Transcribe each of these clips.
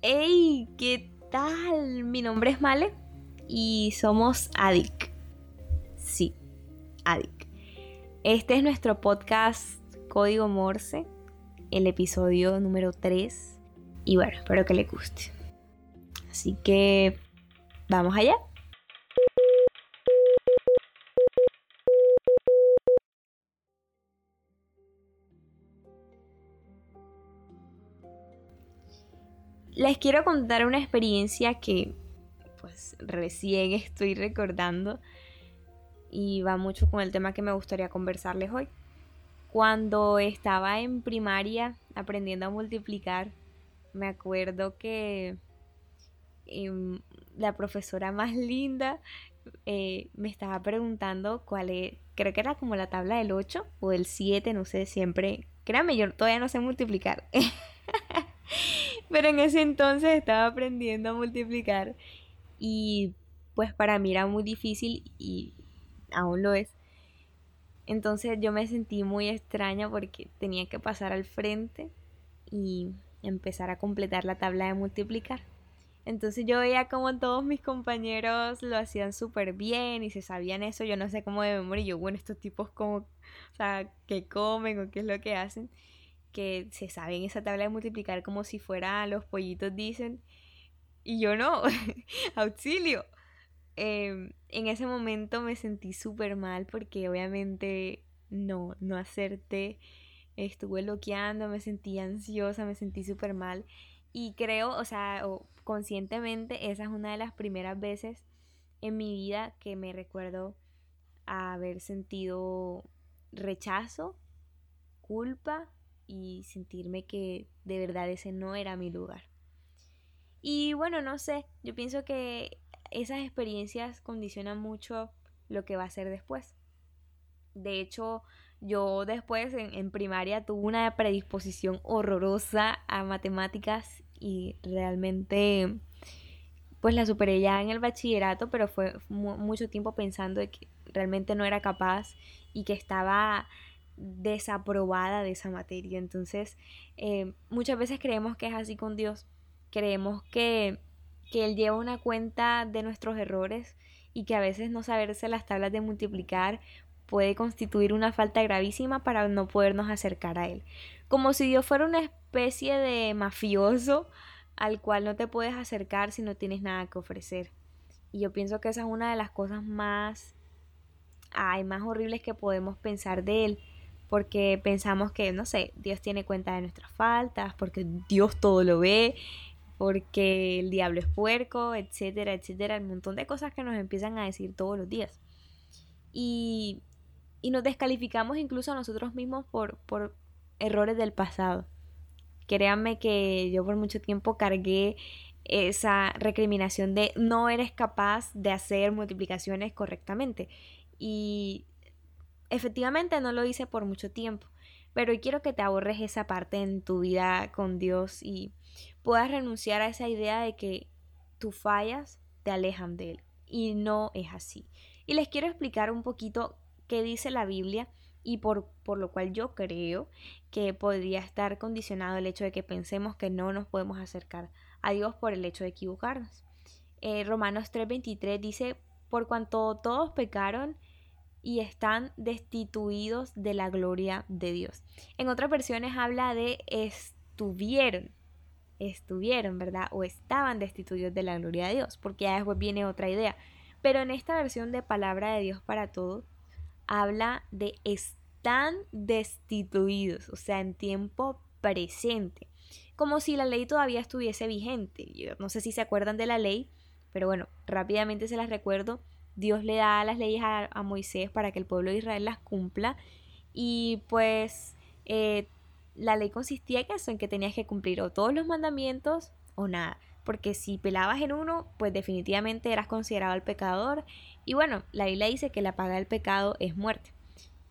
¡Hey! ¿Qué tal? Mi nombre es Male y somos ADIC. Sí, ADIC. Este es nuestro podcast Código Morse, el episodio número 3. Y bueno, espero que le guste. Así que, ¿vamos allá? Les quiero contar una experiencia que pues recién estoy recordando y va mucho con el tema que me gustaría conversarles hoy. Cuando estaba en primaria aprendiendo a multiplicar, me acuerdo que em, la profesora más linda eh, me estaba preguntando cuál es, creo que era como la tabla del 8 o del 7, no sé, siempre, créanme, yo todavía no sé multiplicar. Pero en ese entonces estaba aprendiendo a multiplicar y pues para mí era muy difícil y aún lo es. Entonces yo me sentí muy extraña porque tenía que pasar al frente y empezar a completar la tabla de multiplicar. Entonces yo veía como todos mis compañeros lo hacían súper bien y se sabían eso, yo no sé cómo de memoria, y yo, bueno, estos tipos como, o sea, qué comen o qué es lo que hacen que se sabe en esa tabla de multiplicar como si fuera los pollitos dicen. Y yo no, auxilio. Em, en ese momento me sentí súper mal porque obviamente no, no acerté. Estuve bloqueando, me sentí ansiosa, me sentí súper mal. Y creo, o sea, conscientemente, esa es una de las primeras veces en mi vida que me recuerdo haber sentido rechazo, culpa y sentirme que de verdad ese no era mi lugar. Y bueno, no sé, yo pienso que esas experiencias condicionan mucho lo que va a ser después. De hecho, yo después en, primaria tuve una predisposición horrorosa a matemáticas y realmente pues la superé ya en el bachillerato, pero fue mucho tiempo pensando de que realmente no era capaz y que estaba desaprobada de esa materia. Entonces, eh, muchas veces creemos que es así con Dios. Creemos que, que Él lleva una cuenta de nuestros errores y que a veces no saberse las tablas de multiplicar puede constituir una falta gravísima para no podernos acercar a Él. Como si Dios fuera una especie de mafioso al cual no te puedes acercar si no tienes nada que ofrecer. Y yo pienso que esa es una de las cosas más, ay, más horribles que podemos pensar de Él porque pensamos que, no sé, Dios tiene cuenta de nuestras faltas, porque Dios todo lo ve, porque el diablo es puerco, etcétera, etcétera, un montón de cosas que nos empiezan a decir todos los días. Y, y nos descalificamos incluso a nosotros mismos por, por errores del pasado. Créanme que yo por mucho tiempo cargué esa recriminación de no eres capaz de hacer multiplicaciones correctamente. Y efectivamente no lo hice por mucho tiempo, pero hoy quiero que te ahorres esa parte en tu vida con Dios y puedas renunciar a esa idea de que tus fallas te alejan de Él. Y no es así. Y les quiero explicar un poquito qué dice la Biblia y por, por, lo cual yo creo que podría estar condicionado el hecho de que pensemos que no nos podemos acercar a Dios por el hecho de equivocarnos. Eh, Romanos 3:23 dice, por cuanto todos pecaron y están destituidos de la gloria de Dios. En otras versiones habla de estuvieron, estuvieron, ¿verdad? O estaban destituidos de la gloria de Dios, porque ya después viene otra idea. Pero en esta versión de palabra de Dios para todos, habla de están destituidos, o sea, en tiempo presente, como si la ley todavía estuviese vigente. Yo no sé si se acuerdan de la ley, pero bueno, rápidamente se las recuerdo Dios le da las leyes a, Moisés para que el pueblo de Israel las cumpla. Y pues eh, la ley consistía en eso, en que tenías que cumplir o todos los mandamientos o nada. Porque si pelabas en uno, pues definitivamente eras considerado el pecador. Y bueno, la Biblia dice que la paga del pecado es muerte.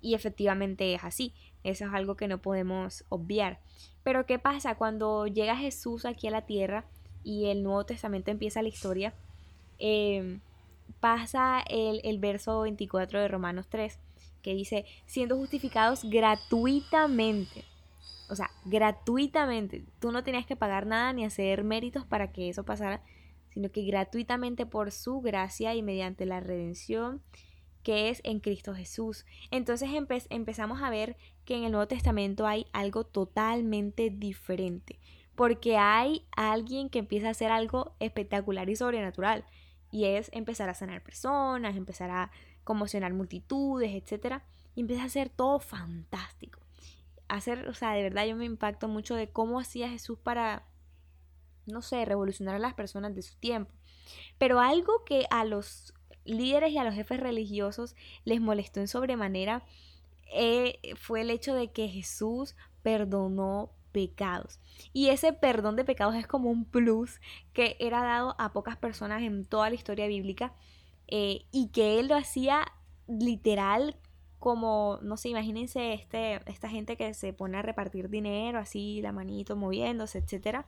Y efectivamente es así. Eso es algo que no podemos obviar. Pero ¿qué pasa cuando llega Jesús aquí a la tierra y el Nuevo Testamento empieza la historia? Eh, pasa el, verso 24 de Romanos 3, que dice, siendo justificados gratuitamente O sea, gratuitamente. Tú no tenías que pagar nada ni hacer méritos para que eso pasara, sino que gratuitamente por su gracia y mediante la redención que es en Cristo Jesús. Entonces empezamos a ver que en el Nuevo Testamento hay algo totalmente diferente, porque hay alguien que empieza a hacer algo espectacular y sobrenatural, y es empezar a sanar personas, empezar a conmocionar multitudes, etc. Y empieza a hacer todo fantástico. Hacer, o sea, de verdad yo me impacto mucho de cómo hacía Jesús para, no sé, revolucionar a las personas de su tiempo. Pero algo que a los líderes y a los jefes religiosos les molestó en sobremanera eh, fue el hecho de que Jesús perdonó pecados. Y ese perdón de pecados es como un plus que era dado a pocas personas en toda la historia bíblica eh, y que él lo hacía literal como, no sé, imagínense este, esta gente que se pone a repartir dinero, así la manito moviéndose, etcétera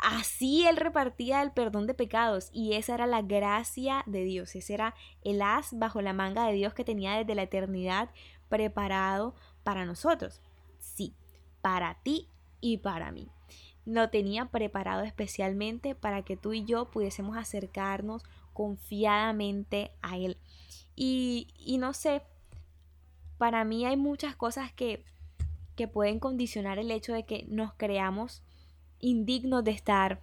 Así él repartía el perdón de pecados y esa era la gracia de Dios, ese era el as bajo la manga de Dios que tenía desde la eternidad preparado para nosotros. Sí, para ti y para mí. Lo tenía preparado especialmente para que tú y yo pudiésemos acercarnos confiadamente a Él. Y, y no sé, para mí hay muchas cosas que, que pueden condicionar el hecho de que nos creamos indignos de estar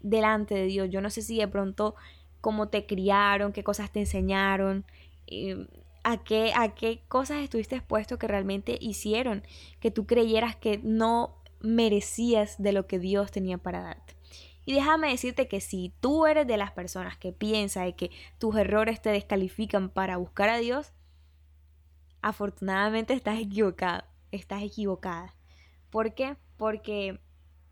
delante de Dios. Yo no sé si de pronto cómo te criaron, qué cosas te enseñaron, eh, a, qué, a qué cosas estuviste expuesto que realmente hicieron que tú creyeras que no merecías de lo que Dios tenía para darte. Y déjame decirte que si tú eres de las personas que piensa de que tus errores te descalifican para buscar a Dios, afortunadamente estás equivocado, estás equivocada. ¿Por qué? Porque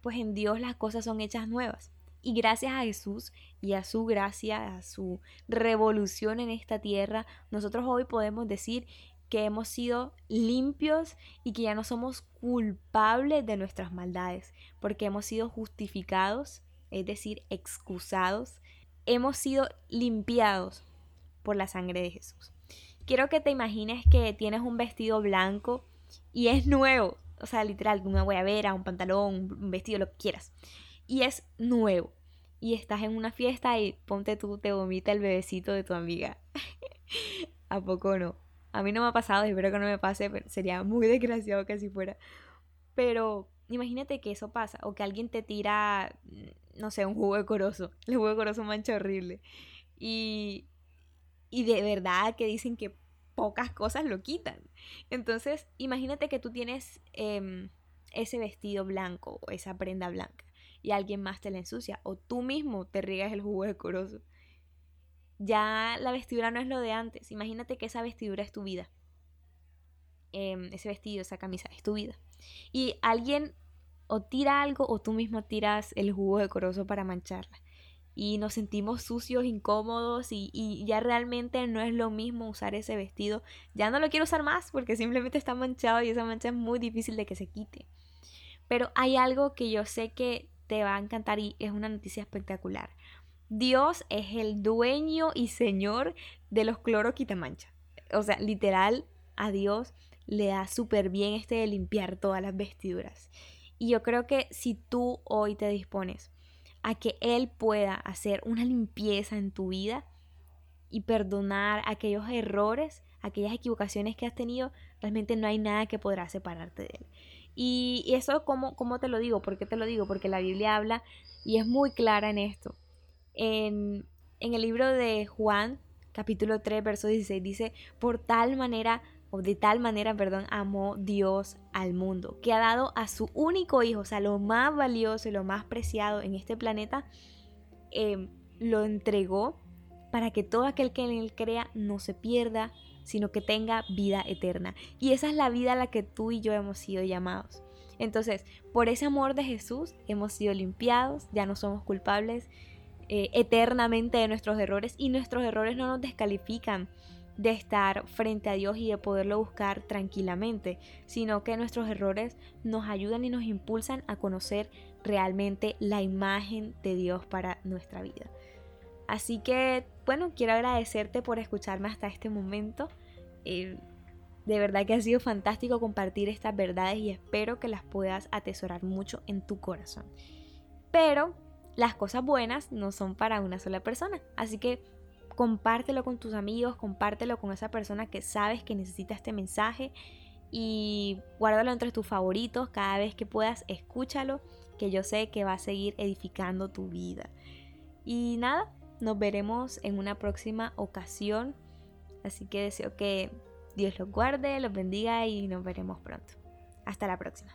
pues en Dios las cosas son hechas nuevas. Y gracias a Jesús y a su gracia, a su revolución en esta tierra, nosotros hoy podemos decir que hemos sido limpios y que ya no somos culpables de nuestras maldades, porque hemos sido justificados, es decir, excusados, hemos sido limpiados por la sangre de Jesús. Quiero que te imagines que tienes un vestido blanco y es nuevo, o sea, literal, una a un pantalón, un vestido, lo que quieras. Y es nuevo. Y estás en una fiesta y ponte tú, te vomita el bebecito de tu amiga. ¿A poco no? A mí no me ha pasado, espero que no me pase, pero sería muy desgraciado que así fuera. Pero imagínate que eso pasa, o que alguien te tira, no sé, un jugo de corozo. El jugo de mancha horrible. Y, y de verdad que dicen que pocas cosas lo quitan. Entonces, imagínate que tú tienes em, ese vestido blanco o esa prenda blanca y alguien más te la ensucia o tú mismo te riegas el jugo de corozo. Ya la vestidura no es lo de antes. Imagínate que esa vestidura es tu vida. Em, ese vestido, esa camisa es tu vida. Y alguien o tira algo o tú mismo tiras el jugo de corozo para mancharla y nos sentimos sucios, incómodos y, ya realmente no es lo mismo usar ese vestido. Ya no lo quiero usar más porque simplemente está manchado y esa mancha es muy difícil de que se quite. Pero hay algo que yo sé que te va a encantar y es una noticia espectacular. Dios es el dueño y señor de los cloro quitamancha. O sea, literal, a Dios le da súper bien este de limpiar todas las vestiduras. Y yo creo que si tú hoy te dispones a que Él pueda hacer una limpieza en tu vida y perdonar aquellos errores, aquellas equivocaciones que has tenido, realmente no hay nada que podrá separarte de Él. Y, eso, ¿cómo, ¿cómo te lo digo? ¿Por qué te lo digo? Porque la Biblia habla y es muy clara en esto. En, en el libro de Juan, capítulo 3, verso 16, dice, por tal manera o de tal manera, perdón, amó Dios al mundo, que ha dado a su único hijo, o sea, lo más valioso y lo más preciado en este planeta, em, lo entregó para que todo aquel que en él crea no se pierda, sino que tenga vida eterna. Y esa es la vida a la que tú y yo hemos sido llamados. Entonces, por ese amor de Jesús hemos sido limpiados, ya no somos culpables eh, eternamente de nuestros errores y nuestros errores no nos descalifican de estar frente a Dios y de poderlo buscar tranquilamente, sino que nuestros errores nos ayudan y nos impulsan a conocer realmente la imagen de Dios para nuestra vida. Así que, bueno, quiero agradecerte por escucharme hasta este momento. Eh, De verdad que ha sido fantástico compartir estas verdades y espero que las puedas atesorar mucho en tu corazón. Pero las cosas buenas no son para una sola persona, así que compártelo con tus amigos, compártelo con esa persona que sabes que necesita este mensaje y guárdalo entre tus favoritos cada vez que puedas, escúchalo, que yo sé que va a seguir edificando tu vida. Y nada, nos veremos en una próxima ocasión, así que deseo que Dios los guarde, los bendiga y nos veremos pronto. Hasta la próxima.